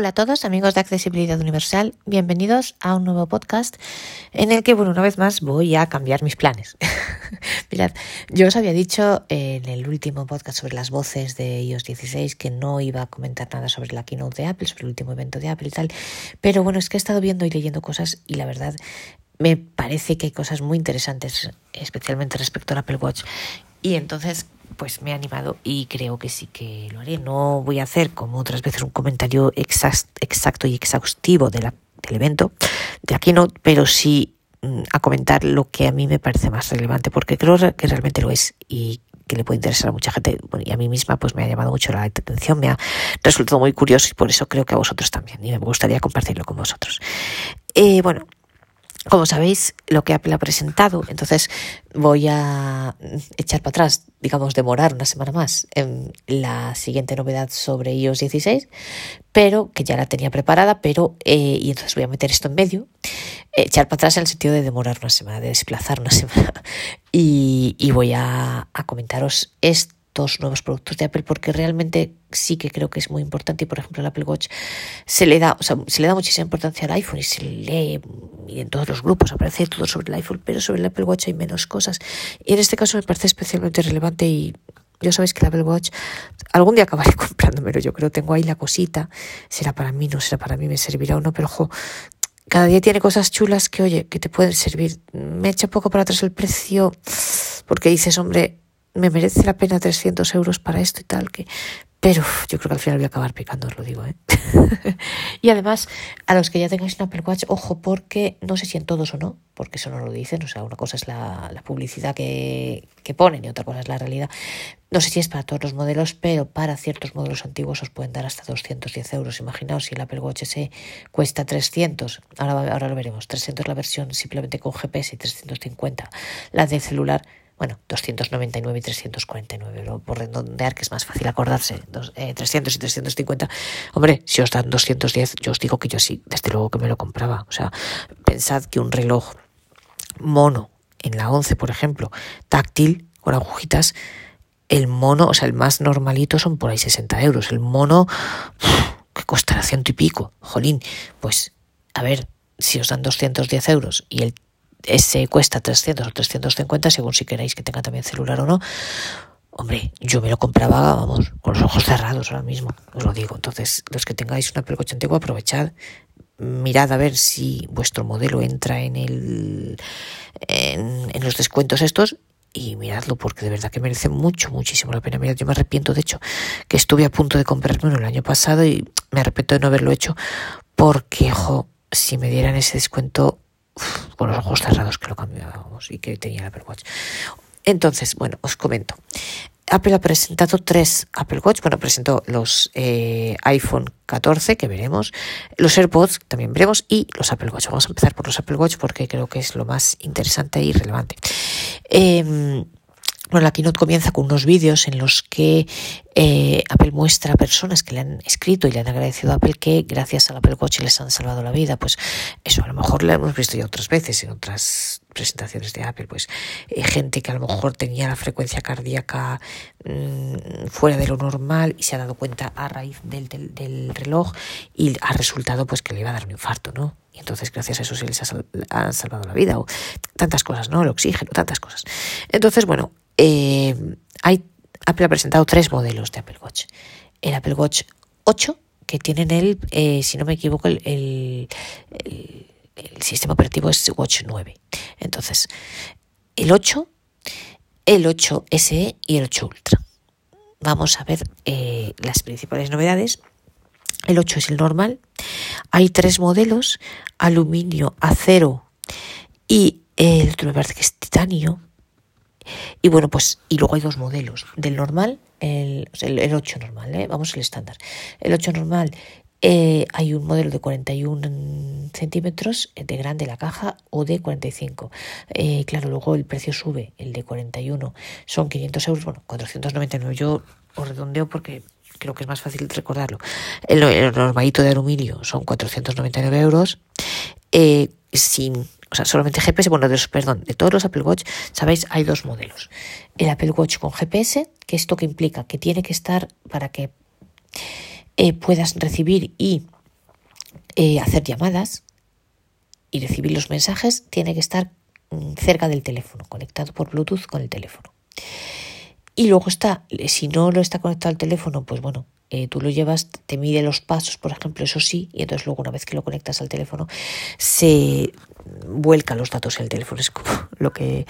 Hola a todos, amigos de Accesibilidad Universal. Bienvenidos a un nuevo podcast en el que, bueno, una vez más voy a cambiar mis planes. Mirad, yo os había dicho en el último podcast sobre las voces de iOS 16 que no iba a comentar nada sobre la keynote de Apple, sobre el último evento de Apple y tal. Pero bueno, es que he estado viendo y leyendo cosas y la verdad me parece que hay cosas muy interesantes, especialmente respecto al Apple Watch. Y entonces pues me he animado y creo que sí que lo haré. No voy a hacer, como otras veces, un comentario exacto y exhaustivo del evento, de aquí no, pero sí mm, a comentar lo que a mí me parece más relevante, porque creo que realmente lo es y que le puede interesar a mucha gente. y a mí misma pues me ha llamado mucho la atención, me ha resultado muy curioso y por eso creo que a vosotros también. Y me gustaría compartirlo con vosotros. Eh, bueno, como sabéis, lo que Apple ha presentado, entonces voy a echar para atrás, digamos, demorar una semana más en la siguiente novedad sobre iOS 16, pero que ya la tenía preparada, pero, eh, y entonces voy a meter esto en medio, echar para atrás en el sentido de demorar una semana, de desplazar una semana, y, y voy a, a comentaros esto dos nuevos productos de Apple porque realmente sí que creo que es muy importante y por ejemplo el Apple Watch se le da o sea, se le da muchísima importancia al iPhone y se lee y en todos los grupos aparece todo sobre el iPhone pero sobre el Apple Watch hay menos cosas. Y en este caso me parece especialmente relevante y yo sabéis que el Apple Watch algún día acabaré comprándomelo yo creo tengo ahí la cosita será para mí no será para mí me servirá o no pero ojo cada día tiene cosas chulas que oye que te pueden servir. Me echa poco para atrás el precio porque dices hombre me merece la pena 300 euros para esto y tal, que pero yo creo que al final voy a acabar picando, os lo digo. ¿eh? y además, a los que ya tengáis un Apple Watch, ojo, porque no sé si en todos o no, porque eso no lo dicen. O sea, una cosa es la, la publicidad que, que, ponen y otra cosa es la realidad. No sé si es para todos los modelos, pero para ciertos modelos antiguos os pueden dar hasta 210 euros. Imaginaos si el Apple Watch SE cuesta 300, ahora, ahora lo veremos, 300 la versión simplemente con GPS y 350 la de celular bueno, 299 y 349, por redondear, que es más fácil acordarse, dos, eh, 300 y 350. Hombre, si os dan 210, yo os digo que yo sí, desde luego que me lo compraba. O sea, pensad que un reloj mono en la 11, por ejemplo, táctil, con agujitas, el mono, o sea, el más normalito son por ahí 60 euros. El mono, que costará ciento y pico, jolín, pues, a ver, si os dan 210 euros y el ese cuesta 300 o 350, según si queréis que tenga también celular o no. Hombre, yo me lo compraba, vamos, con los ojos cerrados ahora mismo, os lo digo. Entonces, los que tengáis una Apple Watch antigua, aprovechad, mirad a ver si vuestro modelo entra en el en, los descuentos estos y miradlo porque de verdad que merece mucho, muchísimo la pena. Mirad, yo me arrepiento, de hecho, que estuve a punto de comprarme el año pasado y me arrepiento de no haberlo hecho porque, jo, si me dieran ese descuento con los ojos cerrados que lo cambiábamos y que tenía el Apple Watch. Entonces, bueno, os comento. Apple ha presentado tres Apple Watch. Bueno, presentó los eh, iPhone 14, que veremos, los AirPods, también veremos, y los Apple Watch. Vamos a empezar por los Apple Watch porque creo que es lo más interesante y relevante. Eh, bueno, la keynote comienza con unos vídeos en los que eh, Apple muestra a personas que le han escrito y le han agradecido a Apple que gracias al Apple Watch les han salvado la vida. Pues eso a lo mejor lo hemos visto ya otras veces en otras presentaciones de Apple. Pues eh, gente que a lo mejor tenía la frecuencia cardíaca mmm, fuera de lo normal y se ha dado cuenta a raíz del, del, del, reloj y ha resultado pues que le iba a dar un infarto, ¿no? Y entonces gracias a eso se les ha, sal ha salvado la vida o tantas cosas, ¿no? El oxígeno, tantas cosas. Entonces, bueno, eh, Apple ha presentado tres modelos de Apple Watch. El Apple Watch 8, que tienen el, eh, si no me equivoco, el, sistema operativo es Watch 9. Entonces, el 8, el 8 SE y el 8 Ultra. Vamos a ver eh, las principales novedades. El 8 es el normal. Hay tres modelos, aluminio, acero y el otro me parece que es titanio. Y bueno, pues, y luego hay dos modelos, del normal, el, el, el 8 normal, ¿eh? vamos al estándar. El 8 normal eh, hay un modelo de 41 centímetros de grande la caja o de 45. Eh, claro, luego el precio sube, el de 41 son 500 euros, bueno, 499. Yo os redondeo porque creo que es más fácil recordarlo. El, el normalito de aluminio son 499 euros. Eh, sin o sea, solamente GPS, bueno, de los, perdón, de todos los Apple Watch, sabéis, hay dos modelos. El Apple Watch con GPS, que esto que implica que tiene que estar para que eh, puedas recibir y eh, hacer llamadas y recibir los mensajes, tiene que estar mm, cerca del teléfono, conectado por Bluetooth con el teléfono. Y luego está, si no lo está conectado al teléfono, pues bueno, eh, tú lo llevas, te mide los pasos, por ejemplo, eso sí, y entonces luego una vez que lo conectas al teléfono, se vuelcan los datos en el teléfono. Es como lo que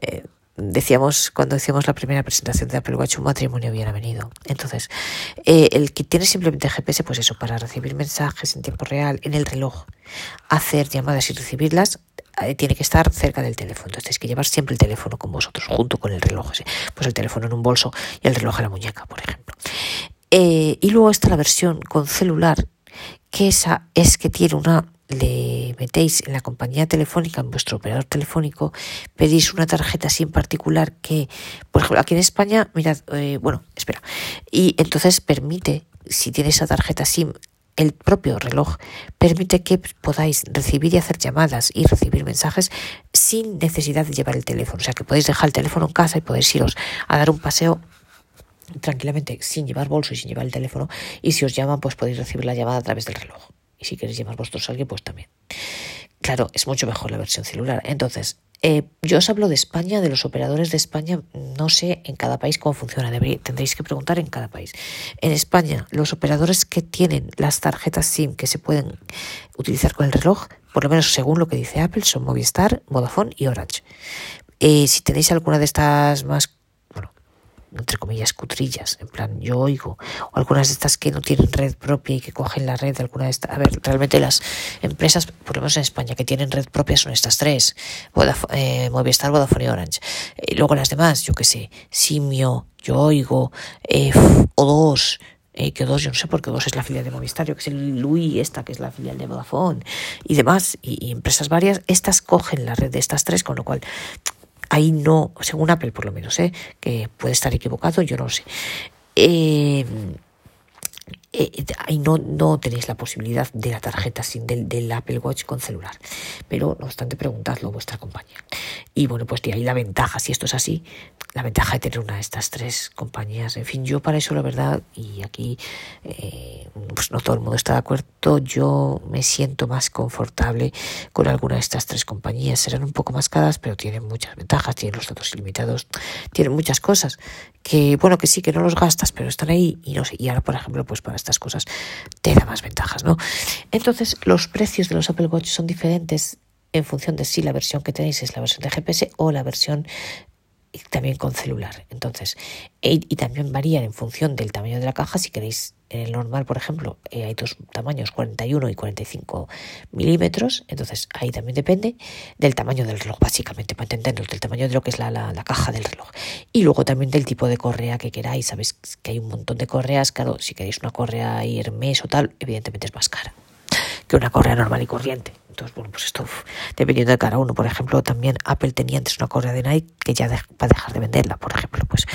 eh, decíamos cuando decíamos la primera presentación de Apple Watch, un matrimonio bien venido. Entonces, eh, el que tiene simplemente GPS, pues eso, para recibir mensajes en tiempo real, en el reloj, hacer llamadas y recibirlas, tiene que estar cerca del teléfono. Entonces tienes que llevar siempre el teléfono con vosotros, junto con el reloj. Pues el teléfono en un bolso y el reloj en la muñeca, por ejemplo. Eh, y luego está la versión con celular, que esa es que tiene una, le metéis en la compañía telefónica, en vuestro operador telefónico, pedís una tarjeta SIM particular que, por ejemplo, aquí en España, mirad, eh, bueno, espera, y entonces permite, si tiene esa tarjeta SIM, el propio reloj permite que podáis recibir y hacer llamadas y recibir mensajes sin necesidad de llevar el teléfono. O sea, que podéis dejar el teléfono en casa y podéis iros a dar un paseo tranquilamente sin llevar bolso y sin llevar el teléfono y si os llaman pues podéis recibir la llamada a través del reloj y si queréis llamar vosotros a alguien pues también claro es mucho mejor la versión celular entonces eh, yo os hablo de España, de los operadores de España, no sé en cada país cómo funciona, tendréis que preguntar en cada país. En España, los operadores que tienen las tarjetas SIM que se pueden utilizar con el reloj, por lo menos según lo que dice Apple, son Movistar, Vodafone y Orange. Eh, si tenéis alguna de estas más entre comillas, cutrillas, en plan, yo oigo, o algunas de estas que no tienen red propia y que cogen la red de alguna de estas. A ver, realmente las empresas, por lo menos en España, que tienen red propia son estas tres: eh, Movistar, Vodafone y Orange. Y luego las demás, yo qué sé, Simio, yo oigo, eh, O2. Eh, que dos, yo no sé por qué dos es la filial de Movistar, yo que sé, Louis, esta que es la filial de Vodafone y demás, y empresas varias, estas cogen la red de estas tres, con lo cual ahí no, según Apple por lo menos, ¿eh? que puede estar equivocado, yo no sé. Eh, eh, ahí no, no tenéis la posibilidad de la tarjeta sin del, Apple Watch con celular. Pero no obstante, preguntadlo a vuestra compañía. Y bueno, pues de ahí la ventaja, si esto es así, la ventaja de tener una de estas tres compañías. En fin, yo para eso la verdad, y aquí eh, pues no todo el mundo está de acuerdo, yo me siento más confortable con alguna de estas tres compañías. Serán un poco más caras, pero tienen muchas ventajas, tienen los datos ilimitados, tienen muchas cosas que, bueno, que sí, que no los gastas, pero están ahí y no sé. Y ahora, por ejemplo, pues para estas cosas te da más ventajas, ¿no? Entonces, los precios de los Apple Watch son diferentes en función de si la versión que tenéis es la versión de GPS o la versión también con celular. Entonces, y, también varían en función del tamaño de la caja. Si queréis, en el normal, por ejemplo, eh, hay dos tamaños, 41 y 45 milímetros. Entonces, ahí también depende del tamaño del reloj, básicamente, para entenderlo, del tamaño de lo que es la, la, caja del reloj. Y luego también del tipo de correa que queráis. Sabéis que hay un montón de correas. Claro, si queréis una correa Hermes o tal, evidentemente es más cara que una correa normal y corriente. Entonces, bueno, pues esto, dependiendo de cada uno. Por ejemplo, también Apple tenía antes una correa de Nike que ya va a dejar de venderla, por ejemplo, pues.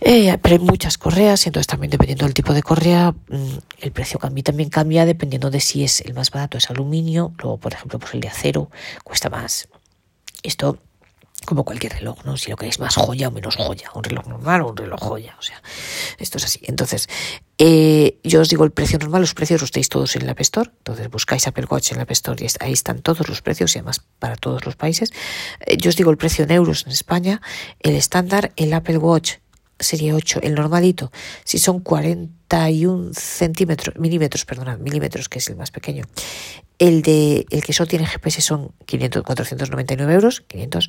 Eh, pero hay muchas correas, y entonces también dependiendo del tipo de correa, mm, el precio cambia, también cambia dependiendo de si es el más barato, es aluminio, luego, por ejemplo, pues el de acero cuesta más. Esto como cualquier reloj, ¿no? Si lo queréis más joya o menos joya, un reloj normal o un reloj joya, o sea, esto es así. Entonces, eh, yo os digo el precio normal, los precios los tenéis todos en la App Store, entonces buscáis Apple Watch en la App Store y ahí están todos los precios y además para todos los países. Eh, yo os digo el precio en euros en España, el estándar, el Apple Watch sería 8, el normalito, si son 41 centímetros, milímetros, perdonad, milímetros, que es el más pequeño. El de el que solo tiene GPS son 500, 499 euros, 500,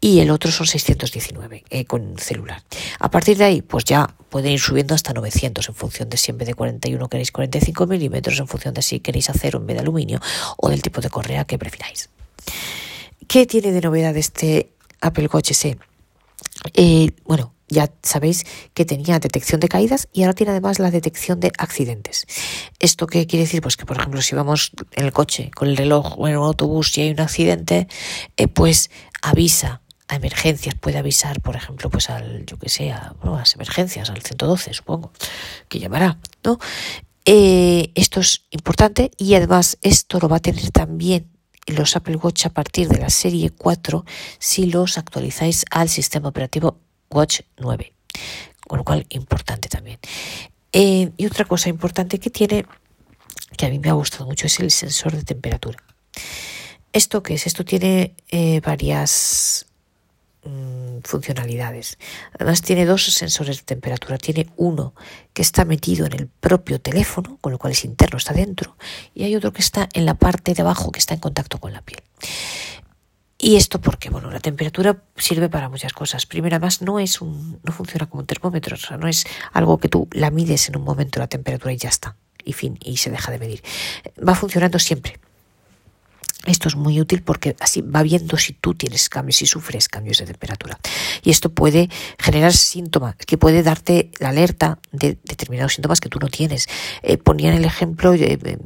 y el otro son 619 eh, con celular. A partir de ahí, pues ya pueden ir subiendo hasta 900 en función de si en vez de 41 queréis 45 milímetros, en función de si queréis acero en vez de aluminio o del tipo de correa que prefiráis. ¿Qué tiene de novedad este Apple Watch SE? Eh, bueno, ya sabéis que tenía detección de caídas y ahora tiene además la detección de accidentes. ¿Esto qué quiere decir? Pues que, por ejemplo, si vamos en el coche con el reloj o en un autobús y hay un accidente, eh, pues avisa a emergencias, puede avisar, por ejemplo, pues al, yo que sé, a, las emergencias, al 112, supongo, que llamará, ¿no? Eh, esto es importante y además esto lo va a tener también los Apple Watch a partir de la serie 4 si los actualizáis al sistema operativo Watch 9. Con lo cual, importante también. Eh, y otra cosa importante que tiene que a mí me ha gustado mucho es el sensor de temperatura. ¿Esto qué es? Esto tiene eh, varias mm, funcionalidades. Además tiene dos sensores de temperatura. Tiene uno que está metido en el propio teléfono, con lo cual es interno, está dentro, y hay otro que está en la parte de abajo, que está en contacto con la piel. Y esto porque, bueno, la temperatura sirve para muchas cosas. Primero, además, no es un, no funciona como un termómetro, o sea, no es algo que tú la mides en un momento la temperatura y ya está, y fin, y se deja de medir. Va funcionando siempre. Esto es muy útil porque así va viendo si tú tienes cambios, si sufres cambios de temperatura. Y esto puede generar síntomas, que puede darte la alerta de determinados síntomas que tú no tienes. Eh, ponían el ejemplo, eh, eh,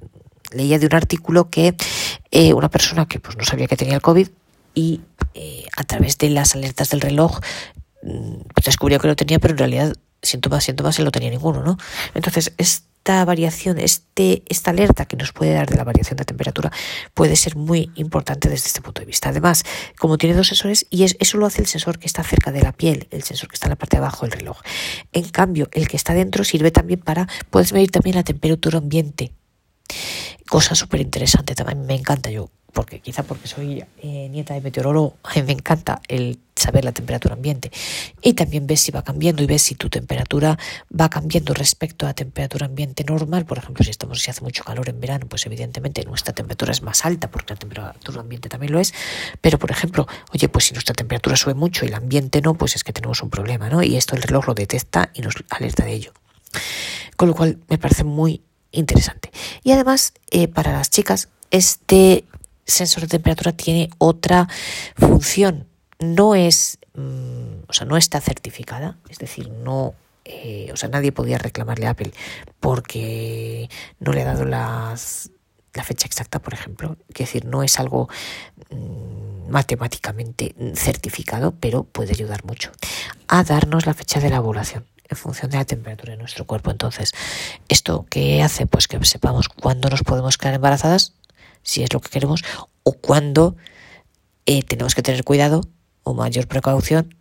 leía de un artículo que una persona que pues, no sabía que tenía el COVID y a través de las alertas del reloj mm, descubrió que lo tenía, pero en realidad síntomas, síntomas, él no tenía ninguno, ¿no? Entonces, es esta variación, este, esta alerta que nos puede dar de la variación de temperatura puede ser muy importante desde este punto de vista. Además, como tiene dos sensores, y eso lo hace el sensor que está cerca de la piel, el sensor que está en la parte de abajo del reloj. En cambio, el que está dentro sirve también para, puedes medir también la temperatura ambiente. Cosa súper interesante, también me encanta yo porque quizá porque soy eh, nieta de meteorólogo, me encanta el saber la temperatura ambiente. Y también ves si va cambiando y ves si tu temperatura va cambiando respecto a temperatura ambiente normal. Por ejemplo, si estamos si hace mucho calor en verano, pues evidentemente nuestra temperatura es más alta porque la temperatura ambiente también lo es. Pero, por ejemplo, oye, pues si nuestra temperatura sube mucho y el ambiente no, pues es que tenemos un problema, ¿no? Y esto el reloj lo detecta y nos alerta de ello. Con lo cual me parece muy interesante. Y además, eh, para las chicas, este sensor de temperatura tiene otra función. No es, mm, o sea, no está certificada, es decir, no, eh, o sea, nadie podía reclamarle a Apple porque no le ha dado las, la fecha exacta, por ejemplo. Es decir, no es algo mm, matemáticamente certificado, pero puede ayudar mucho a darnos la fecha de la ovulación en función de la temperatura de nuestro cuerpo. Entonces, ¿esto qué hace? Pues que sepamos cuándo nos podemos quedar embarazadas si es lo que queremos, o cuando eh, tenemos que tener cuidado o mayor precaución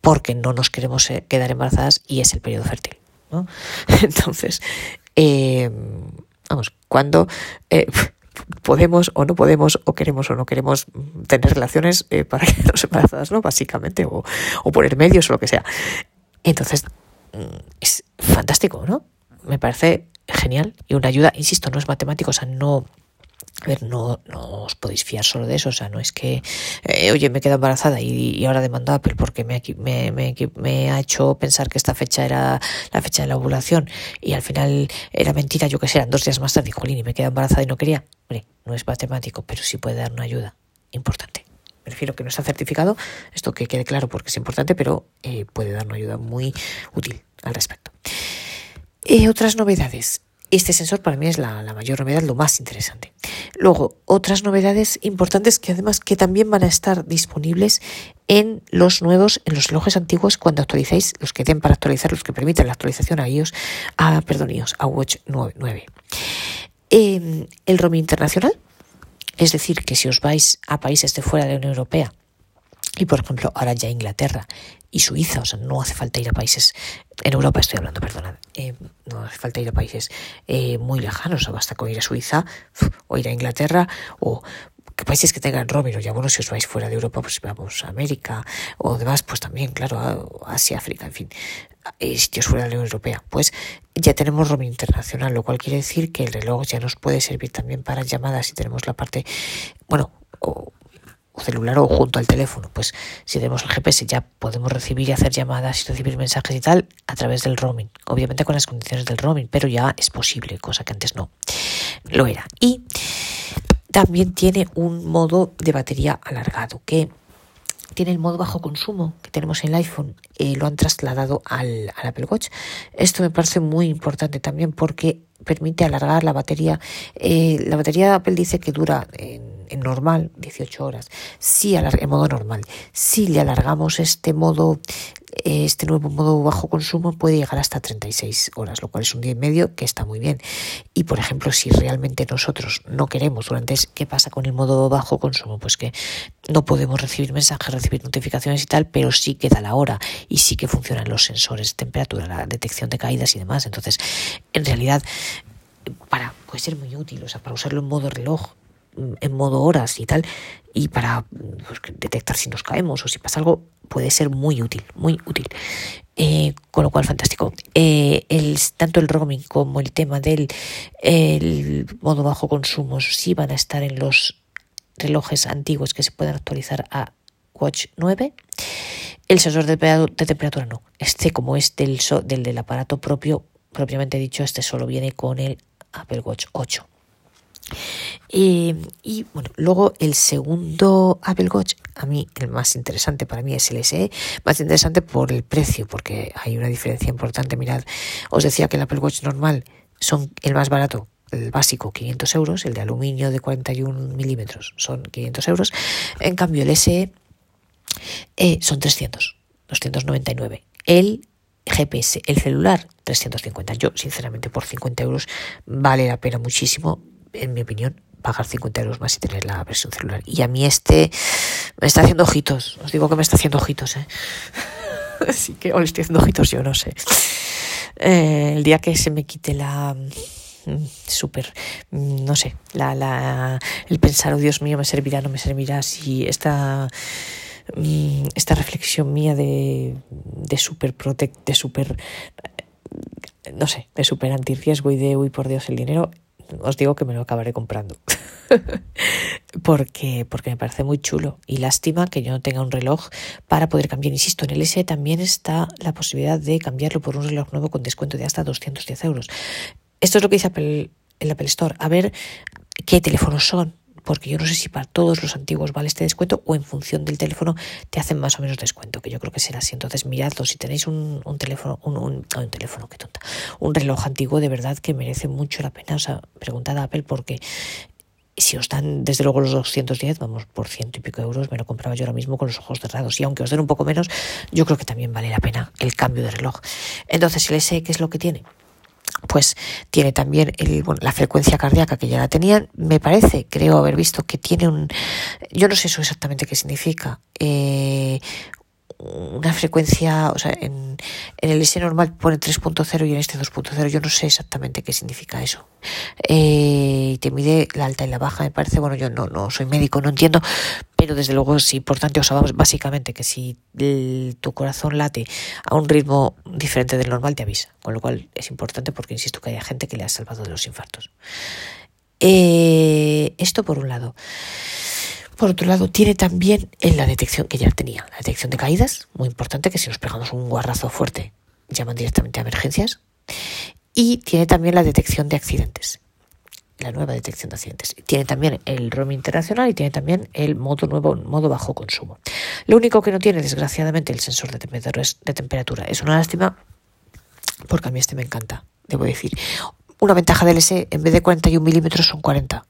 porque no nos queremos eh, quedar embarazadas y es el periodo fértil. ¿no? Entonces, eh, vamos, cuando podemos o no podemos o queremos o no queremos tener relaciones para quedarnos embarazadas, ¿no? Básicamente, o, o poner medios o lo que sea. Entonces, mm, es fantástico, ¿no? Me parece genial y una ayuda, insisto, no es matemático, o sea, no a ver, no, no os podéis fiar solo de eso, o sea, no es que, eh, oye, me quedo embarazada y, ahora demando a Apple porque me, me, me, me, ha hecho pensar que esta fecha era la fecha de la ovulación y al final era mentira, yo que sé, eran dos días más tarde, jolín, y me quedo embarazada y no quería. Hombre, no es matemático, pero sí puede dar una ayuda importante. Me refiero que no está certificado, esto que quede claro porque es importante, pero eh, puede dar una ayuda muy útil al respecto. Eh, otras novedades. Este sensor para mí es la, mayor novedad, lo más interesante. Luego, otras novedades importantes que además que también van a estar disponibles en los nuevos, en los relojes antiguos cuando actualicéis, los que den para actualizar, los que permiten la actualización a iOS, a, perdón, a Watch 9. Em, el roaming internacional, es decir, que si os vais a países de fuera de la Unión Europea, y por ejemplo ahora ya Inglaterra y Suiza, o sea, no hace falta ir a países, en Europa estoy hablando, perdonad, eh, no hace falta ir a países eh, muy lejanos, o basta con ir a Suiza o ir a Inglaterra o que países que tengan roaming, o ya bueno, si os vais fuera de Europa, pues vamos a América o demás, pues también, claro, Asia, África, en fin, eh, sitios fuera de la Unión Europea, pues ya tenemos roaming internacional, lo cual quiere decir que el reloj ya nos puede servir también para llamadas si tenemos la parte, bueno, o celular o junto al teléfono. Pues si tenemos el GPS ya podemos recibir y hacer llamadas y recibir mensajes y tal a través del roaming. Obviamente con las condiciones del roaming, pero ya es posible, cosa que antes no lo era. Y también tiene un modo de batería alargado que tiene el modo bajo consumo que tenemos en el iPhone, eh, lo han trasladado al, Apple Watch. Esto me parece muy importante también porque permite alargar la batería. Eh, la batería de Apple dice que dura en en normal 18 horas, si en modo normal, si le alargamos este modo, eh, este nuevo modo bajo consumo puede llegar hasta 36 horas, lo cual es un día y medio que está muy bien. Y por ejemplo, si realmente nosotros no queremos durante, ¿qué pasa con el modo bajo consumo? Pues que no podemos recibir mensajes, recibir notificaciones y tal, pero sí queda la hora y sí que funcionan los sensores de temperatura, la detección de caídas y demás. Entonces, en realidad, para puede ser muy útil, o sea, para usarlo en modo reloj, en modo horas y tal, y para pues, detectar si nos caemos o si pasa algo, puede ser muy útil, muy útil. Eh, con lo cual, fantástico. Eh, el, tanto el roaming como el tema del el modo bajo consumo sí van a estar en los relojes antiguos que se pueden actualizar a Watch 9. El sensor de, temperatura no. Este, como es del, del, del aparato propio, propiamente dicho, este solo viene con el Apple Watch 8. Y bueno, luego el segundo Apple Watch, a mí el más interesante para mí es el SE, más interesante por el precio, porque hay una diferencia importante. Mirad, os decía que el Apple Watch normal son el más barato, el básico 500 euros, el de aluminio de 41 milímetros son 500 euros, en cambio el SE eh, son 300, 299. El GPS, el celular 350. Yo, sinceramente, por 50 euros vale la pena muchísimo, en mi opinión, pagar 50 euros más y tener la versión celular. Y a mí este me está haciendo ojitos. Os digo que me está haciendo ojitos, ¿eh? Así que, o le estoy haciendo ojitos, yo no sé. Eh, el día que se me quite la mm, súper, mm, no sé, la, la, el pensar, oh Dios mío, me servirá, no me servirá, si esta Mm, esta reflexión mía de, de super protect, de super, no sé, de super antirriesgo y de, uy, por Dios, el dinero, os digo que me lo acabaré comprando. porque, porque me parece muy chulo. Y lástima que yo no tenga un reloj para poder cambiar. Insisto, en el S también está la posibilidad de cambiarlo por un reloj nuevo con descuento de hasta 210 euros. Esto es lo que dice Apple, el Apple Store. A ver qué teléfonos son porque yo no sé si para todos los antiguos vale este descuento o en función del teléfono te hacen más o menos descuento, que yo creo que será así. Entonces, miradlo, si tenéis un, teléfono, un, un, teléfono, qué tonta, un reloj antiguo, de verdad que merece mucho la pena. O sea, preguntad a Apple porque si os dan desde luego los 210, vamos, por ciento y pico euros, me lo compraba yo ahora mismo con los ojos cerrados. Y aunque os den un poco menos, yo creo que también vale la pena el cambio de reloj. Entonces, el S, ¿qué es lo que tiene? Pues tiene también el, la frecuencia cardíaca que ya la tenían. Me parece, creo haber visto que tiene un, yo no sé eso exactamente qué significa, eh, una frecuencia, o sea, en, en el S normal pone 3.0 y en este 2.0, yo no sé exactamente qué significa eso. Eh, te mide la alta y la baja, me parece, bueno, yo no, no soy médico, no entiendo, pero desde luego es importante, o sea, básicamente que si tu corazón late a un ritmo diferente del normal, te avisa, con lo cual es importante porque insisto que haya gente que le ha salvado de los infartos. Eh, esto por un lado. Por otro lado, tiene también en la detección que ya tenía, la detección de caídas, muy importante, que si nos pegamos un guarrazo fuerte, llaman directamente a emergencias. Y tiene también la detección de accidentes, la nueva detección de accidentes. Tiene también el roaming internacional y tiene también el modo nuevo, modo bajo consumo. Lo único que no tiene, desgraciadamente, el sensor de. De temperatura. Es una lástima porque a mí este me encanta, debo decir. Una ventaja del S, en vez de 41 milímetros son 40,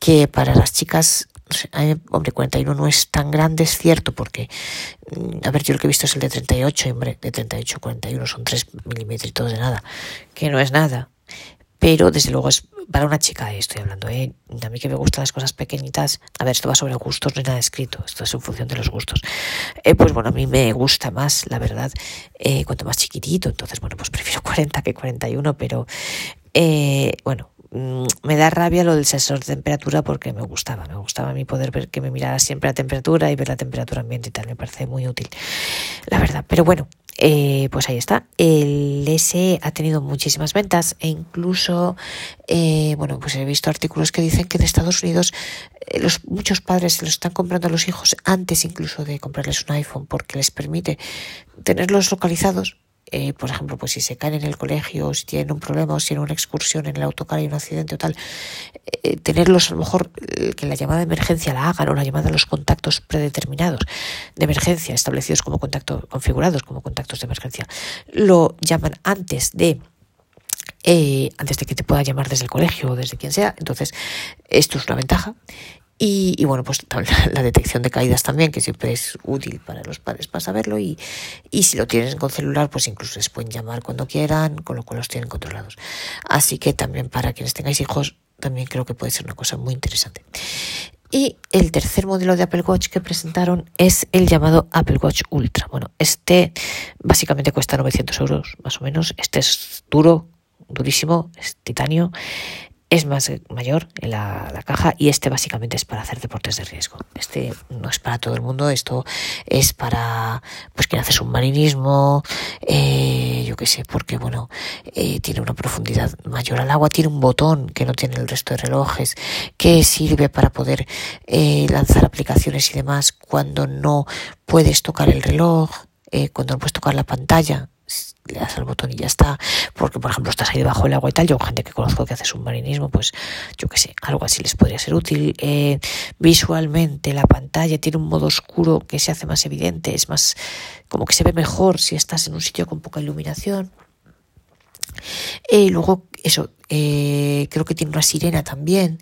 que para las chicas hombre, 41 no es tan grande, es cierto, porque, mm, a ver, yo lo que he visto es el de 38, hombre, de 38 a 41 son 3 milímetros de nada, que no es nada. Pero desde luego es para una chica, estoy hablando, ¿eh? a mí que me gustan las cosas pequeñitas, a ver, esto va sobre gustos, no hay nada escrito, esto es en función de los gustos. Eh, pues bueno, a mí me gusta más, la verdad, eh, cuanto más chiquitito, entonces bueno, pues prefiero 40 que 41, pero eh, bueno, me da rabia lo del sensor de temperatura porque me gustaba, me gustaba a mí poder ver que me mirara siempre la temperatura y ver la temperatura ambiente y tal, me parece muy útil, la verdad. Pero bueno, eh, pues ahí está. El SE ha tenido muchísimas ventas e incluso, eh, bueno, pues he visto artículos que dicen que en Estados Unidos eh, los, muchos padres se los están comprando a los hijos antes incluso de comprarles un iPhone porque les permite tenerlos localizados eh, por ejemplo, pues si se caen en el colegio, si tienen un problema o si tienen una excursión en el autocar y un accidente o tal, eh, tenerlos a lo mejor eh, que la llamada de emergencia la hagan o la llamada a los contactos predeterminados de emergencia establecidos como contactos configurados como contactos de emergencia, lo llaman antes de antes de que te pueda llamar desde el colegio o desde quien sea. Entonces, esto es una ventaja. Y, bueno, pues la detección de caídas también, que siempre es útil para los padres para saberlo. Y, y si lo tienen con celular, pues incluso les pueden llamar cuando quieran, con lo cual los tienen controlados. Así que también para quienes tengáis hijos, también creo que puede ser una cosa muy interesante. Y el tercer modelo de Apple Watch que presentaron es el llamado Apple Watch Ultra. Bueno, este básicamente cuesta 900 euros más o menos. Este es duro, durísimo, es titanio es más mayor en la, la, caja y este básicamente es para hacer deportes de riesgo. Este no es para todo el mundo, esto es para pues quien hace submarinismo, eh, yo qué sé, porque bueno, eh, tiene una profundidad mayor al agua, tiene un botón que no tiene el resto de relojes, que sirve para poder eh, lanzar aplicaciones y demás cuando no puedes tocar el reloj, eh, cuando no puedes tocar la pantalla, le das al botón y ya está, porque por ejemplo estás ahí debajo del agua y tal, yo gente que conozco que hace submarinismo, pues yo qué sé, algo así les podría ser útil. Eh, visualmente la pantalla tiene un modo oscuro que se hace más evidente, es más como que se ve mejor si estás en un sitio con poca iluminación. Eh, luego, eso, eh, creo que tiene una sirena también,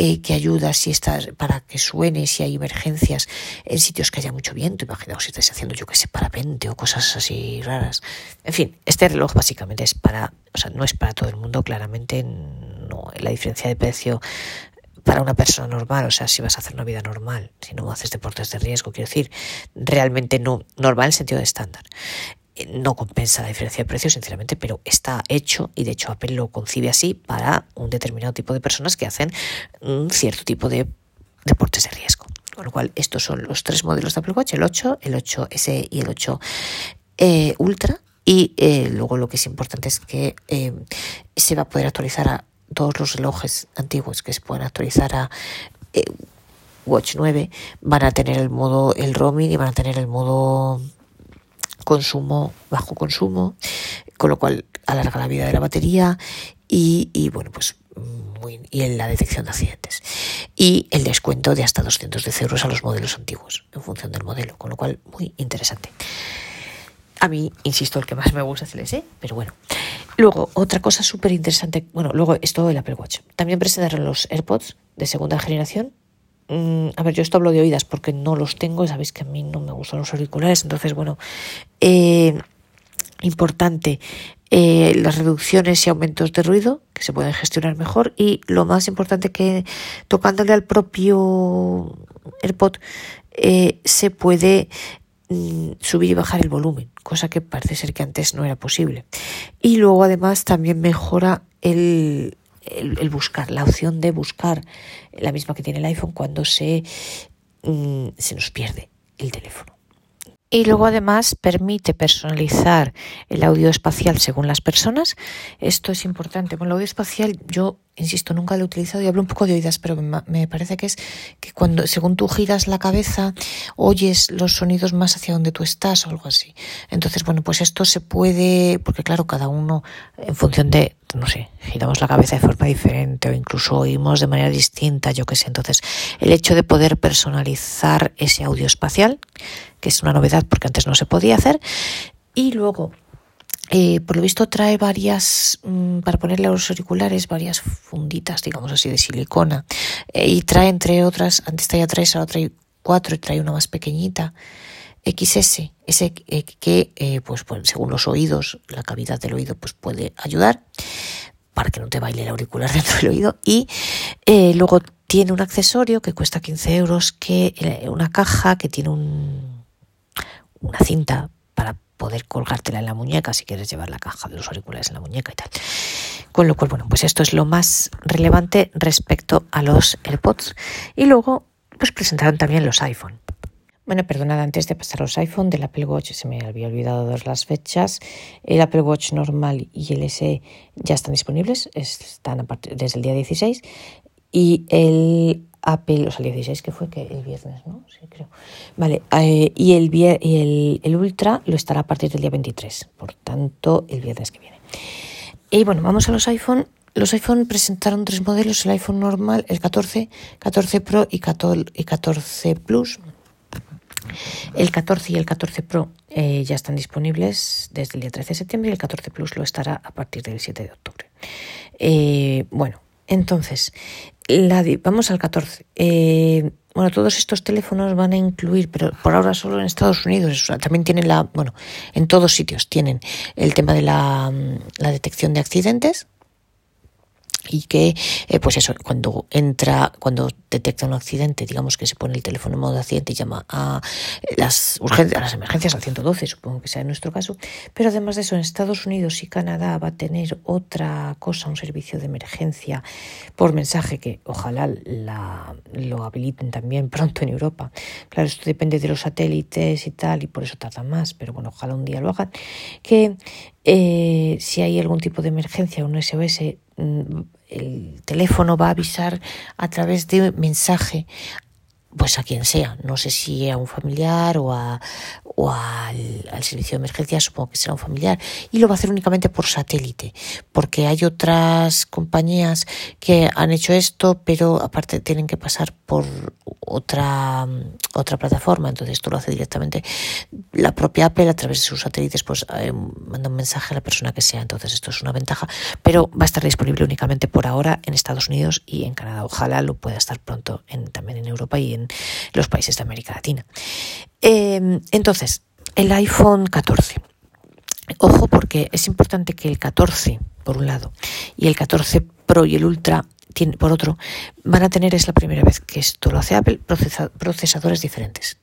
eh, que ayuda si estás para que suene si hay emergencias en sitios que haya mucho viento. Imaginaos si estás haciendo, yo que sé, parapente o cosas así raras. En fin, este reloj básicamente es para, o sea, no es para todo el mundo, claramente no. La diferencia de precio para una persona normal, o sea, si vas a hacer una vida normal, si no haces deportes de riesgo, quiero decir, realmente no, normal en sentido de estándar no compensa la diferencia de precios, sinceramente, pero está hecho y de hecho Apple lo concibe así para un determinado tipo de personas que hacen un cierto tipo de deportes de riesgo. Con lo cual, estos son los tres modelos de Apple Watch, el 8, el 8S y el 8 eh, Ultra. Y eh, luego lo que es importante es que eh, se va a poder actualizar a todos los relojes antiguos que se pueden actualizar a Watch 9 van a tener el modo el roaming y van a tener el modo consumo, bajo consumo, con lo cual alarga la vida de la batería y, bueno, pues muy, y en la detección de accidentes. Y el descuento de hasta 210 euros a los modelos antiguos, en función del modelo, con lo cual muy interesante. A mí, insisto, el que más me gusta es el S, pero bueno. Luego, otra cosa súper interesante, bueno, luego es todo el Apple Watch. También presentaron los AirPods de segunda generación, Mm, a ver, yo esto hablo de oídas porque no los tengo, sabéis que a mí no me gustan los auriculares, entonces, bueno, eh, importante, eh, las reducciones y aumentos de ruido, que se pueden gestionar mejor, y lo más importante que tocándole al propio AirPod, eh, se puede mm, subir y bajar el volumen, cosa que parece ser que antes no era posible. Y luego además también mejora el, el, buscar, la opción de buscar, la misma que tiene el iPhone cuando se, mm, se nos pierde el teléfono. Y luego además permite personalizar el audio espacial según las personas. Esto es importante. Bueno, el audio espacial yo insisto, nunca lo he utilizado y hablo un poco de oídas, pero me parece que es que cuando, según tú giras la cabeza, oyes los sonidos más hacia donde tú estás o algo así. Entonces, bueno, pues esto se puede, porque claro, cada uno, en función de, no sé, giramos la cabeza de forma diferente o incluso oímos de manera distinta, yo qué sé. Entonces, el hecho de poder personalizar ese audio espacial, que es una novedad porque antes no se podía hacer, y luego eh, por lo visto trae varias, mm, para ponerle a los auriculares, varias funditas, digamos así, de silicona. Eh, y trae, entre otras, antes traía tres, ahora trae cuatro y trae una más pequeñita. XS, ese eh, que, pues, según los oídos, la cavidad del oído, pues puede ayudar para que no te baile el auricular dentro del oído. Y luego tiene un accesorio que cuesta 15 euros, que una caja que tiene un, una cinta para poder colgártela en la muñeca si quieres llevar la caja de los auriculares en la muñeca y tal. Con lo cual, bueno, pues esto es lo más relevante respecto a los AirPods. Y luego, pues presentaron también los iPhone. Bueno, perdonad, antes de pasar los iPhone, del Apple Watch se me había olvidado dar las fechas. El Apple Watch normal y el SE ya están disponibles, están a desde el día 16. Y el Apple, o sea, el 16 que fue que el viernes, ¿no? Sí, creo. Vale, eh, y, el, y el, el, Ultra lo estará a partir del día 23, por tanto, el viernes que viene. Y bueno, vamos a los iPhone. Los iPhone presentaron tres modelos, el iPhone normal, el 14, 14 Pro y 14 Plus. El 14 y el 14 Pro eh, ya están disponibles desde el día 13 de septiembre y el 14 Plus lo estará a partir del 7 de octubre. Eh, bueno, entonces, vamos al 14. Eh, bueno, todos estos teléfonos van a incluir, pero por ahora solo en Estados Unidos, también tienen la, bueno, en todos sitios tienen el tema de la, mm, la detección de accidentes, y que eh, pues eso cuando entra cuando detecta un accidente digamos que se pone el teléfono en modo accidente y llama a las urgencias a las emergencias al 112 supongo que sea en nuestro caso pero además de eso en Estados Unidos y Canadá va a tener otra cosa un servicio de emergencia por mensaje que ojalá la, lo habiliten también pronto en Europa. Claro esto depende de los satélites y tal y por eso tarda más pero bueno ojalá un día lo hagan que eh, si hay algún tipo de emergencia un SOS mm, el teléfono va a avisar a través de mensaje pues a quien sea, no sé si a un familiar o, a, o al, servicio de emergencia, supongo que será un familiar, y lo va a hacer únicamente por satélite, porque hay otras compañías que han hecho esto, pero aparte tienen que pasar por otra, otra plataforma, entonces esto lo hace directamente la propia Apple a través de sus satélites, pues eh, manda un mensaje a la persona que sea, entonces esto es una ventaja, pero va a estar disponible únicamente por ahora en Estados Unidos y en Canadá, ojalá lo pueda estar pronto en, también en Europa y en los países de América Latina. Eh, entonces, el iPhone 14. Ojo porque es importante que el 14, por un lado, y el 14 Pro y el Ultra por otro, van a tener, es la primera vez que esto lo hace Apple, procesadores diferentes.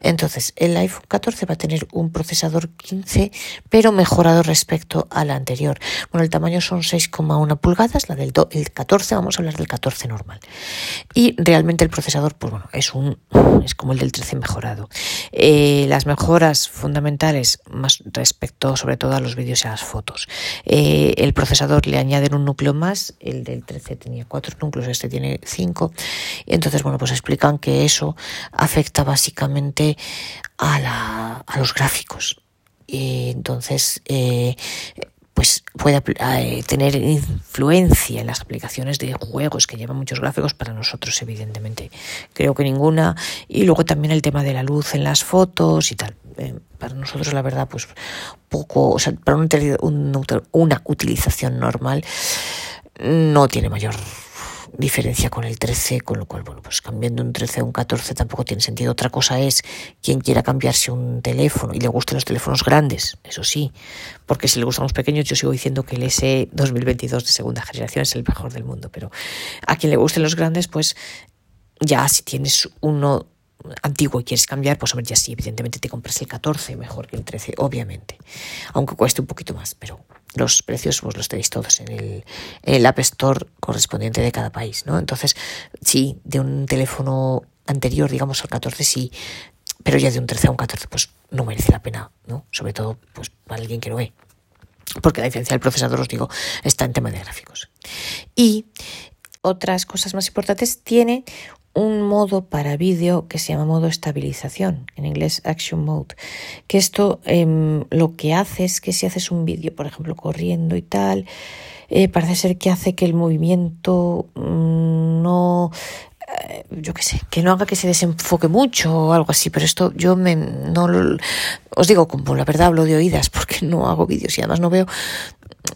Entonces, el iPhone 14 va a tener un procesador 15, pero mejorado respecto al anterior. Bueno, el tamaño son 6,1 pulgadas, la del el 14, vamos a hablar del 14 normal. Y realmente el procesador, pues bueno, es un es como el del 13 mejorado. Eh, las mejoras fundamentales, más respecto sobre todo a los vídeos y a las fotos. Eh, el procesador le añaden un núcleo más, el del 13 tenía cuatro núcleos, este tiene cinco. Y entonces, bueno, pues explican que eso afecta básicamente a, la, a los gráficos. Y entonces, eh, pues puede eh, tener influencia en las aplicaciones de juegos que llevan muchos gráficos para nosotros evidentemente. Creo que ninguna. Y luego también el tema de la luz en las fotos y tal. Eh, para nosotros la verdad pues poco o sea para una utilización normal no tiene mayor diferencia con el 13, con lo cual, bueno, pues cambiando un 13 a un 14 tampoco tiene sentido. Otra cosa es quien quiera cambiarse un teléfono y le gusten los teléfonos grandes, eso sí, porque si le gustan los pequeños, yo sigo diciendo que el S 2022 de segunda generación es el mejor del mundo, pero a quien le gusten los grandes, pues ya si tienes uno antiguo y quieres cambiar, pues hombre, ya sí, evidentemente te compras el 14 mejor que el 13, obviamente, aunque cueste un poquito más, pero los precios pues los tenéis todos en el, el App Store correspondiente de cada país, ¿no? Entonces, sí, de un teléfono anterior, digamos, al 14, sí, pero ya de un 13 a un 14, pues no merece la pena, ¿no? Sobre todo, pues para alguien que no ve. Porque la diferencia del procesador, os digo, está en tema de gráficos. Y otras cosas más importantes, tiene un modo para vídeo que se llama modo estabilización, en inglés Action Mode, que esto em, lo que hace es que si haces un vídeo, por ejemplo, corriendo y tal, eh, parece ser que hace que el movimiento mm, no eh, yo qué sé, que no haga que se desenfoque mucho o algo así, pero esto yo me, no os digo, como la verdad hablo de oídas porque no hago vídeos y además no veo,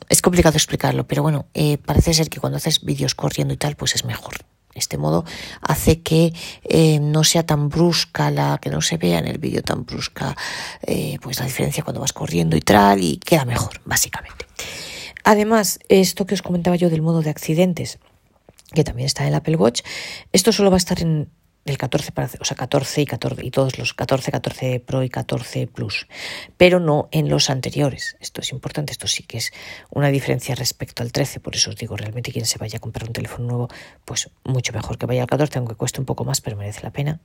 es complicado explicarlo, pero bueno, eh, parece ser que cuando haces vídeos corriendo y tal, pues es mejor. Este modo hace que eh, no sea tan brusca la, que no se vea en el vídeo tan brusca, eh, pues la diferencia cuando vas corriendo y tal, y queda mejor, básicamente. Además, esto que os comentaba yo del modo de accidentes, que también está en el Apple Watch, esto solo va a estar en el 14 para, o sea, 14 y 14 y todos los 14, 14 Pro y 14 Plus, pero no en los anteriores. Esto es importante, esto sí que es una diferencia respecto al 13, por eso os digo, realmente quien se vaya a comprar un teléfono nuevo, pues mucho mejor que vaya al 14, aunque cueste un poco más, pero merece la pena,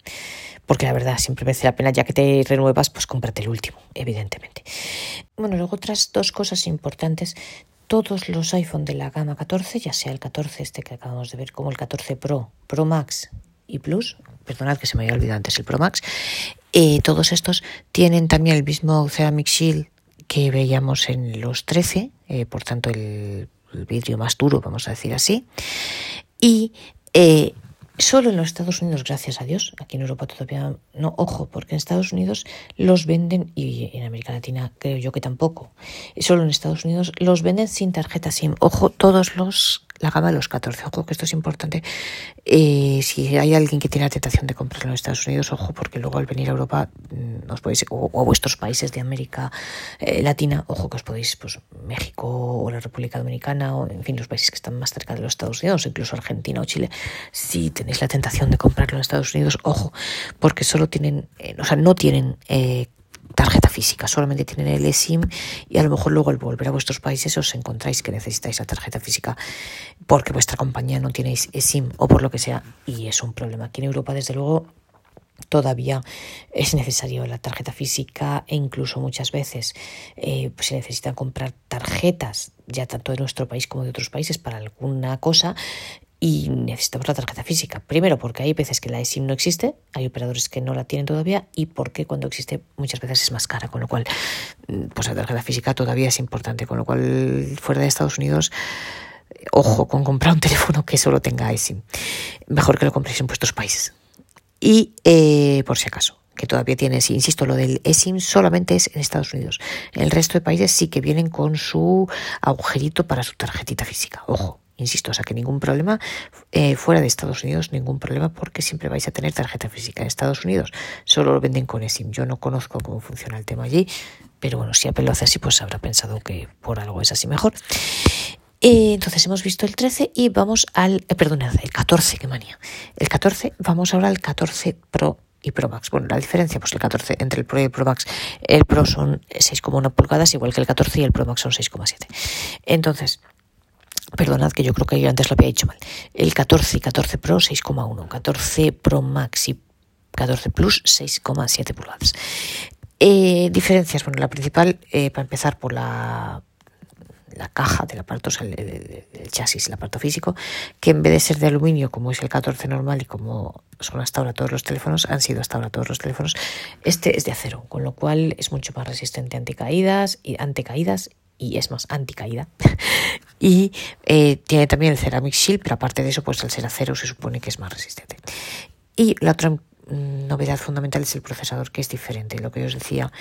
porque la verdad siempre merece la pena, ya que te renuevas, pues cómprate el último, evidentemente. Bueno, luego otras dos cosas importantes todos los iPhone de la gama 14, ya sea el 14 este que acabamos de ver, como el 14 Pro, Pro Max y Plus, perdonad que se me había olvidado antes el Pro Max, eh, todos estos tienen también el mismo Ceramic Shield que veíamos en los 13, eh, por tanto el, vidrio más duro, vamos a decir así, y eh, Solo en los Estados Unidos, gracias a Dios, aquí en Europa todavía no, ojo, porque en Estados Unidos los venden, y en América Latina creo yo que tampoco, solo en Estados Unidos los venden sin tarjeta SIM. Ojo, todos los la gama de los 14. Ojo que esto es importante. Eh, si hay alguien que tiene la tentación de comprarlo en Estados Unidos, ojo, porque luego al venir a Europa mm, os podéis, o, a vuestros países de América eh, Latina, ojo que os podéis, pues México o la República Dominicana, o en fin, los países que están más cerca de los Estados Unidos, incluso Argentina o Chile, si tenéis la tentación de comprarlo en Estados Unidos, ojo, porque solo tienen, eh, o sea, no tienen tarjeta física, solamente tienen el eSIM y a lo mejor luego al volver a vuestros países os encontráis que necesitáis la tarjeta física porque vuestra compañía no tiene eSIM o por lo que sea y es un problema. Aquí en Europa, desde luego, todavía es necesario la tarjeta física e incluso muchas veces eh, pues se necesitan comprar tarjetas ya tanto de nuestro país como de otros países para alguna cosa y necesitamos la tarjeta física. Primero porque hay veces que la eSIM no existe, hay operadores que no la tienen todavía y porque cuando existe muchas veces es más cara, con lo cual mm, pues la tarjeta física todavía es importante, con lo cual fuera de Estados Unidos ojo con comprar un teléfono que solo tenga eSIM. Mejor que lo compréis en vuestros países. Y eh, por si acaso, que todavía tienes, insisto, lo del eSIM solamente es en Estados Unidos. En el resto de países sí que vienen con su agujerito para su tarjetita física. Ojo, Insisto, o sea que ningún problema eh, fuera de Estados Unidos, ningún problema porque siempre vais a tener tarjeta física. En Estados Unidos solo lo venden con eSIM. Yo no conozco cómo funciona el tema allí, pero bueno, si Apple lo hace así, pues habrá pensado que por algo es así mejor. Eh, entonces hemos visto el 13 y vamos al, eh, perdonad, el 14, qué manía. El 14, vamos ahora al 14 Pro y Pro Max. Bueno, la diferencia, pues el 14 entre el Pro y el Pro Max, el Pro son 6,1 pulgadas, igual que el 14 y el Pro Max son 6,7. Entonces, Perdonad que yo creo que yo antes lo había dicho mal. El 14 y 14 Pro 6,1, 14 Pro Max y 14 Plus 6,7 pulgadas. Eh, diferencias, bueno, la principal, eh, para empezar por la, la caja del aparato, o el, chasis, el aparato físico, que en vez de ser de aluminio, como es el 14 normal y como son hasta ahora todos los teléfonos, han sido hasta ahora todos los teléfonos, este es de acero, con lo cual es mucho más resistente ante caídas y ante caídas y es más anticaída. y eh, tiene también el Ceramic Shield, pero aparte de eso, pues el ser acero se supone que es más resistente. Y la otra novedad fundamental es el procesador que es diferente. Lo que yo os decía,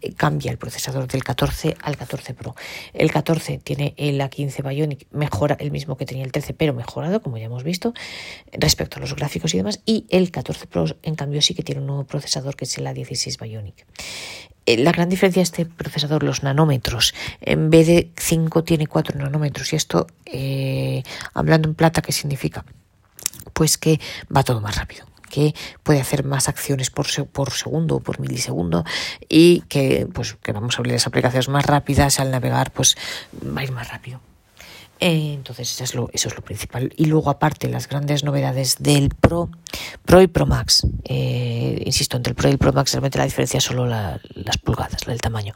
eh, cambia el procesador del 14 al 14 Pro. El 14 tiene el A15 Bionic, mejora el mismo que tenía el 13, pero mejorado, como ya hemos visto, respecto a los gráficos y demás. Y el 14 Pro, en cambio, sí que tiene un nuevo procesador que es el A16 Bionic. Eh, la gran diferencia de este procesador, los nanómetros, en vez de 5 tiene 4 nanómetros. Y esto, eh, hablando en plata, ¿qué significa? Pues que va todo más rápido que puede hacer más acciones por, por segundo o por milisegundo y que, pues, que vamos a abrir las aplicaciones más rápidas al navegar, pues va a ir más rápido. Eh, entonces eso es, lo, eso es lo principal. Y luego aparte las grandes novedades del Pro, Pro y Pro Max. Eh, insisto, entre el Pro y el Pro Max realmente la diferencia es solo las pulgadas, el tamaño.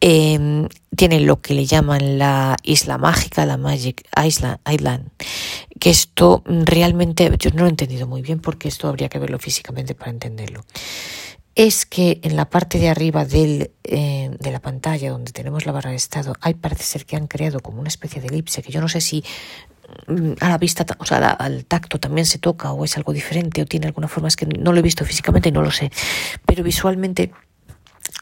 Eh, tiene lo que le llaman la isla mágica, la Magic Island, Island, que esto realmente yo no lo he entendido muy bien porque esto habría que verlo físicamente para entenderlo es que en la parte de arriba del, eh, de la pantalla donde tenemos la barra de estado hay parece ser que han creado como una especie de elipse que yo no sé si mm, a la vista, o sea, al tacto también se toca o es algo diferente o tiene alguna forma, es que no lo he visto físicamente y no lo sé, pero visualmente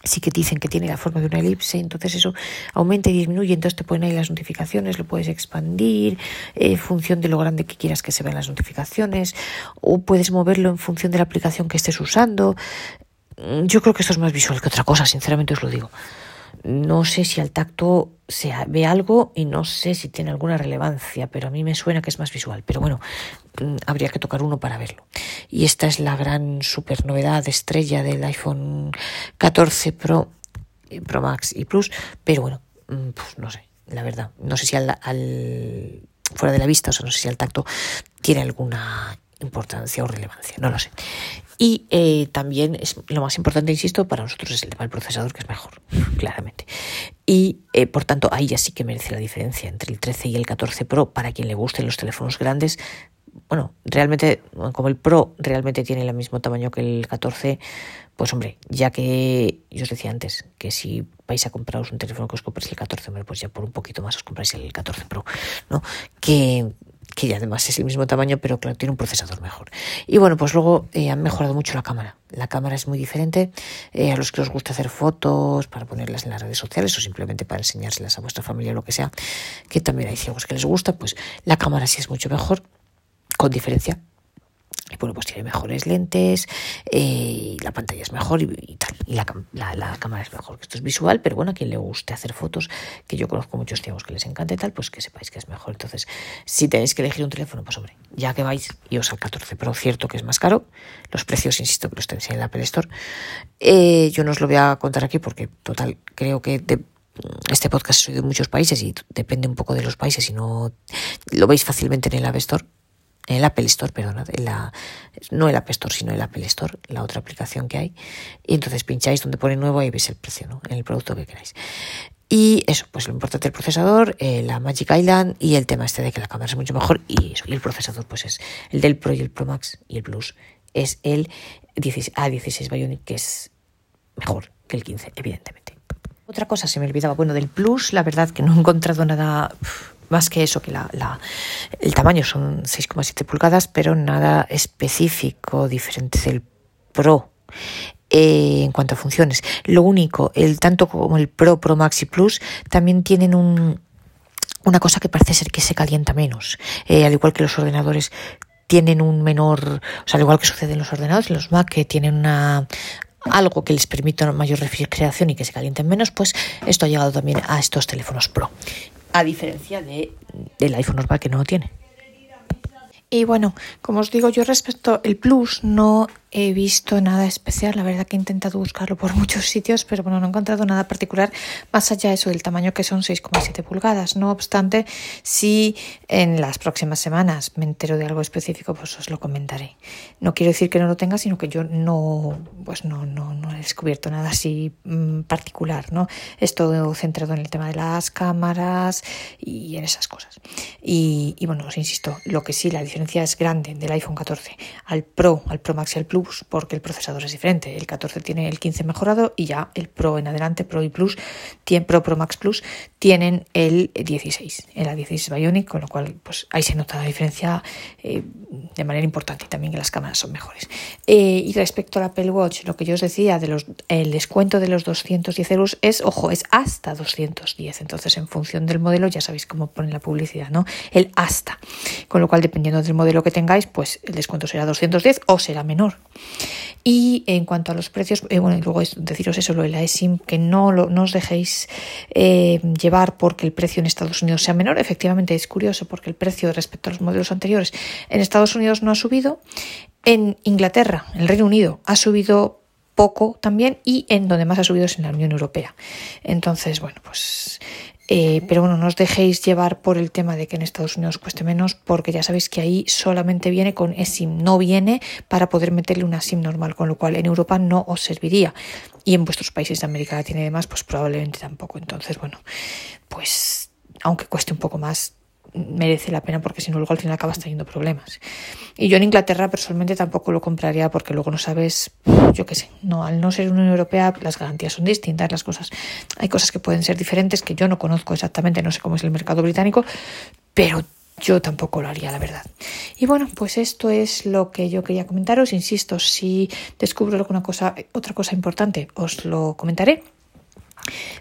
sí que dicen que tiene la forma de una elipse, entonces eso aumenta y disminuye, entonces te ponen ahí las notificaciones, lo puedes expandir eh, en función de lo grande que quieras que se vean las notificaciones, o puedes moverlo en función de la aplicación que estés usando. Mm, yo creo que esto es más visual que otra cosa, sinceramente os lo digo. No sé si al tacto se ve algo y no sé si tiene alguna relevancia, pero a mí me suena que es más visual. Pero bueno, mm, habría que tocar uno para verlo. Y esta es la gran super novedad estrella del iPhone 14 Pro, eh, Pro Max y Plus. Pero bueno, mm, pues no sé, la verdad. No sé si al, al fuera de la vista, o sea, no sé si al tacto tiene alguna importancia o relevancia, no lo sé. Y eh, también es lo más importante, insisto, para nosotros es el tema del procesador, que es mejor, claramente. Y eh, por tanto, ahí ya sí que merece la diferencia entre el 13 y el 14 Pro para quien le gusten los teléfonos grandes. Bueno, realmente, como el Pro realmente tiene el mismo tamaño que el 14, pues hombre, ya que yo os decía antes que si vais a compraros un teléfono que os compréis el 14, pues ya por un poquito más os compráis el 14 Pro, ¿no? Que que además es el mismo tamaño, pero claro, tiene un procesador mejor. Y bueno, pues luego eh, han mejorado mucho la cámara. La cámara es muy diferente eh, a los que os gusta hacer fotos para ponerlas en las redes sociales o simplemente para enseñárselas a vuestra familia o lo que sea, que también hay ciegos que les gusta, pues la cámara sí es mucho mejor, con diferencia, bueno, pues tiene mejores lentes, eh, la pantalla es mejor y, tal, y la, la, cámara es mejor. Esto es visual, pero bueno, a quien le guste hacer fotos, que yo conozco muchos ciegos que les encanta y tal, pues que sepáis que es mejor. Entonces, si tenéis que elegir un teléfono, pues hombre, ya que vais, os al 14 Pro, cierto que es más caro, los precios, insisto, que los tenéis en la Apple Store. Eh, yo no os lo voy a contar aquí porque, total, creo que este podcast soy de muchos países y depende un poco de los países y no lo veis fácilmente en el App Store en el Apple Store, perdón, no el App Store, sino el Apple Store, la otra aplicación que hay. Y entonces pincháis donde pone nuevo y veis el precio, ¿no? En el producto que queráis. Y eso, pues lo importante del procesador, eh, la Magic Island y el tema este de que la cámara es mucho mejor y eso, y el procesador pues es el del Pro y el Pro Max y el Plus es el A16 Bionic que es mejor que el 15, evidentemente. Otra cosa se me olvidaba, bueno, del Plus, la verdad que no he encontrado nada más que eso, que la, la el tamaño son 6,7 pulgadas, pero nada específico diferente del Pro. Eh, en cuanto a funciones. Lo único, el tanto como el Pro, Pro Max y Plus también tienen un, una cosa que parece ser que se calienta menos. Eh, al igual que los ordenadores tienen un menor, o sea, al igual que sucede en los ordenadores, los Mac que tienen una algo que les permita mayor refrigeración y que se calienten menos, pues esto ha llegado también a estos teléfonos Pro a diferencia de, del iPhone normal que no lo tiene. Y bueno, como os digo, yo respecto el Plus no he visto nada especial. La verdad que he intentado buscarlo por muchos sitios, pero bueno, no he encontrado nada particular más allá de eso del tamaño que son 6,7 pulgadas. No obstante, si en las próximas semanas me entero de algo específico, pues os lo comentaré. No quiero decir que no lo tenga, sino que yo no, pues no, no, no he descubierto nada así mm, particular, ¿no? Es todo centrado en el tema de las cámaras y en esas cosas. Y, y bueno, os insisto, lo que sí, la diferencia es grande del iPhone 14 al Pro, al Pro Max y al Plus porque el procesador es diferente. El 14 tiene el 15 mejorado y ya el Pro en adelante, Pro y Plus, Pro Pro Max Plus, tienen el 16, el A16 Bionic, con lo cual pues ahí se nota la diferencia eh, de manera importante y también que las cámaras son mejores. Eh, y respecto al Apple Watch, lo que yo os decía de los el descuento de los 210 euros es, ojo, es hasta 210. Entonces, en función del modelo, ya sabéis cómo pone la publicidad, ¿no? El hasta. Con lo cual, dependiendo del modelo que tengáis, pues el descuento será 210 o será menor. Y en cuanto a los precios, eh, bueno, luego deciros eso, lo de la eSIM, que no, lo, os dejéis eh, llevar porque el precio en Estados Unidos sea menor. Efectivamente, es curioso porque el precio respecto a los modelos anteriores en Estados Unidos no ha subido. En Inglaterra, en el Reino Unido, ha subido poco también y en donde más ha subido es en la Unión Europea. Entonces, bueno, pues eh, pero bueno, no os dejéis llevar por el tema de que en Estados Unidos cueste menos, porque ya sabéis que ahí solamente viene con eSIM, no viene para poder meterle una SIM normal, con lo cual en Europa no os serviría. Y en vuestros países de América Latina y demás, pues probablemente tampoco. Entonces, bueno, pues aunque cueste un poco más, merece la pena porque si no luego al final acabas teniendo problemas. Y yo en Inglaterra personalmente tampoco lo compraría porque luego no sabes, yo qué sé, no, al no ser una Unión Europea las garantías son distintas, las cosas, hay cosas que pueden ser diferentes que yo no conozco exactamente, no sé cómo es el mercado británico, pero yo tampoco lo haría, la verdad. Y bueno, pues esto es lo que yo quería comentaros. Insisto, si descubro alguna cosa, otra cosa importante, os lo comentaré.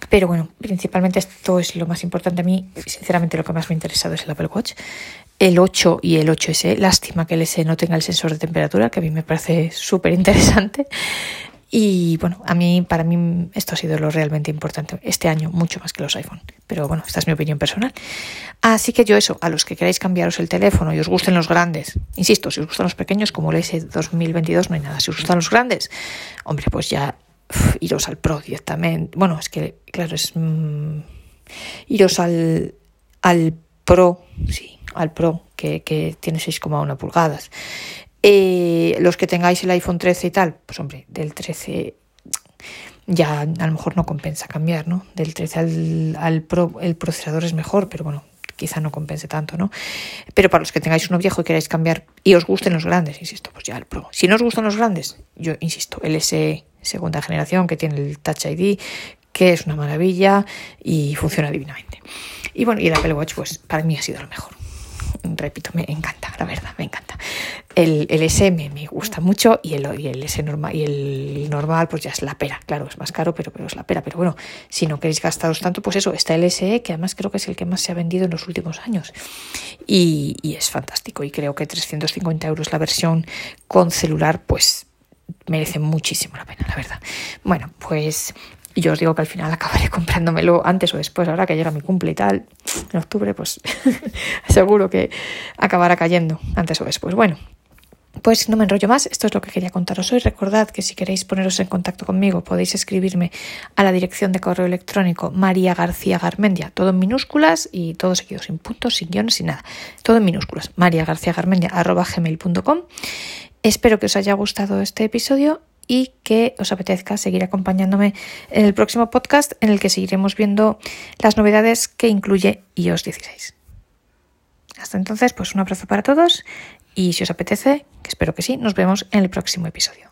Pero bueno, principalmente esto es lo más importante a mí. Sinceramente, lo que más me ha interesado es el Apple Watch. El 8 y el 8S. Lástima que el S no tenga el sensor de temperatura, que a mí me parece súper interesante. Y bueno, a mí, para mí, esto ha sido lo realmente importante este año, mucho más que los iPhone. Pero bueno, esta es mi opinión personal. Así que yo eso, a los que queráis cambiaros el teléfono y os gusten los grandes, insisto, si os gustan los pequeños, como el S 2022, no hay nada. Si os gustan los grandes, hombre, pues ya iros al Pro directamente. Bueno, es que, claro, es mm, iros al, al Pro, sí, al Pro, que, que tiene 6,1 pulgadas. Eh, los que tengáis el iPhone 13 y tal, pues hombre, del 13 ya a lo mejor no compensa cambiar, ¿no? Del 13 al, al Pro el procesador es mejor, pero bueno, quizá no compense tanto, ¿no? Pero para los que tengáis uno viejo y queráis cambiar y os gusten los grandes, insisto, pues ya el Pro. Si no os gustan los grandes, yo insisto, el S segunda generación que tiene el Touch ID, que es una maravilla y funciona divinamente. Y bueno, y el Apple Watch, pues para mí ha sido lo mejor. repito, me encanta, la verdad, me encanta. El, el SM me gusta mucho y el, el S normal, y el normal, pues ya es la pera, claro, es más caro, pero, pero es la pera. Pero bueno, si no queréis gastaros tanto, pues eso, está el SE, que además creo que es el que más se ha vendido en los últimos años. Y es fantástico. Y creo que 350 euros la versión con celular, pues merece muchísimo la pena, la verdad. Bueno, pues yo os digo que al final acabaré comprándomelo antes o después, ahora que llega mi cumple y tal, en octubre, pues seguro que acabará cayendo antes o después. Bueno, pues no me enrollo más, esto es lo que quería contaros hoy. Recordad que si queréis poneros en contacto conmigo podéis escribirme a la dirección de correo electrónico María García Garmendia, todo en minúsculas y todo seguido, sin puntos, sin guiones, sin nada. Todo en minúsculas, María García Garmendia, arroba gmail.com. Espero que os haya gustado este episodio y que os apetezca seguir acompañándome en el próximo podcast en el que seguiremos viendo las novedades que incluye iOS 16. Hasta entonces, pues un abrazo para todos y si os apetece, que espero que sí, nos vemos en el próximo episodio.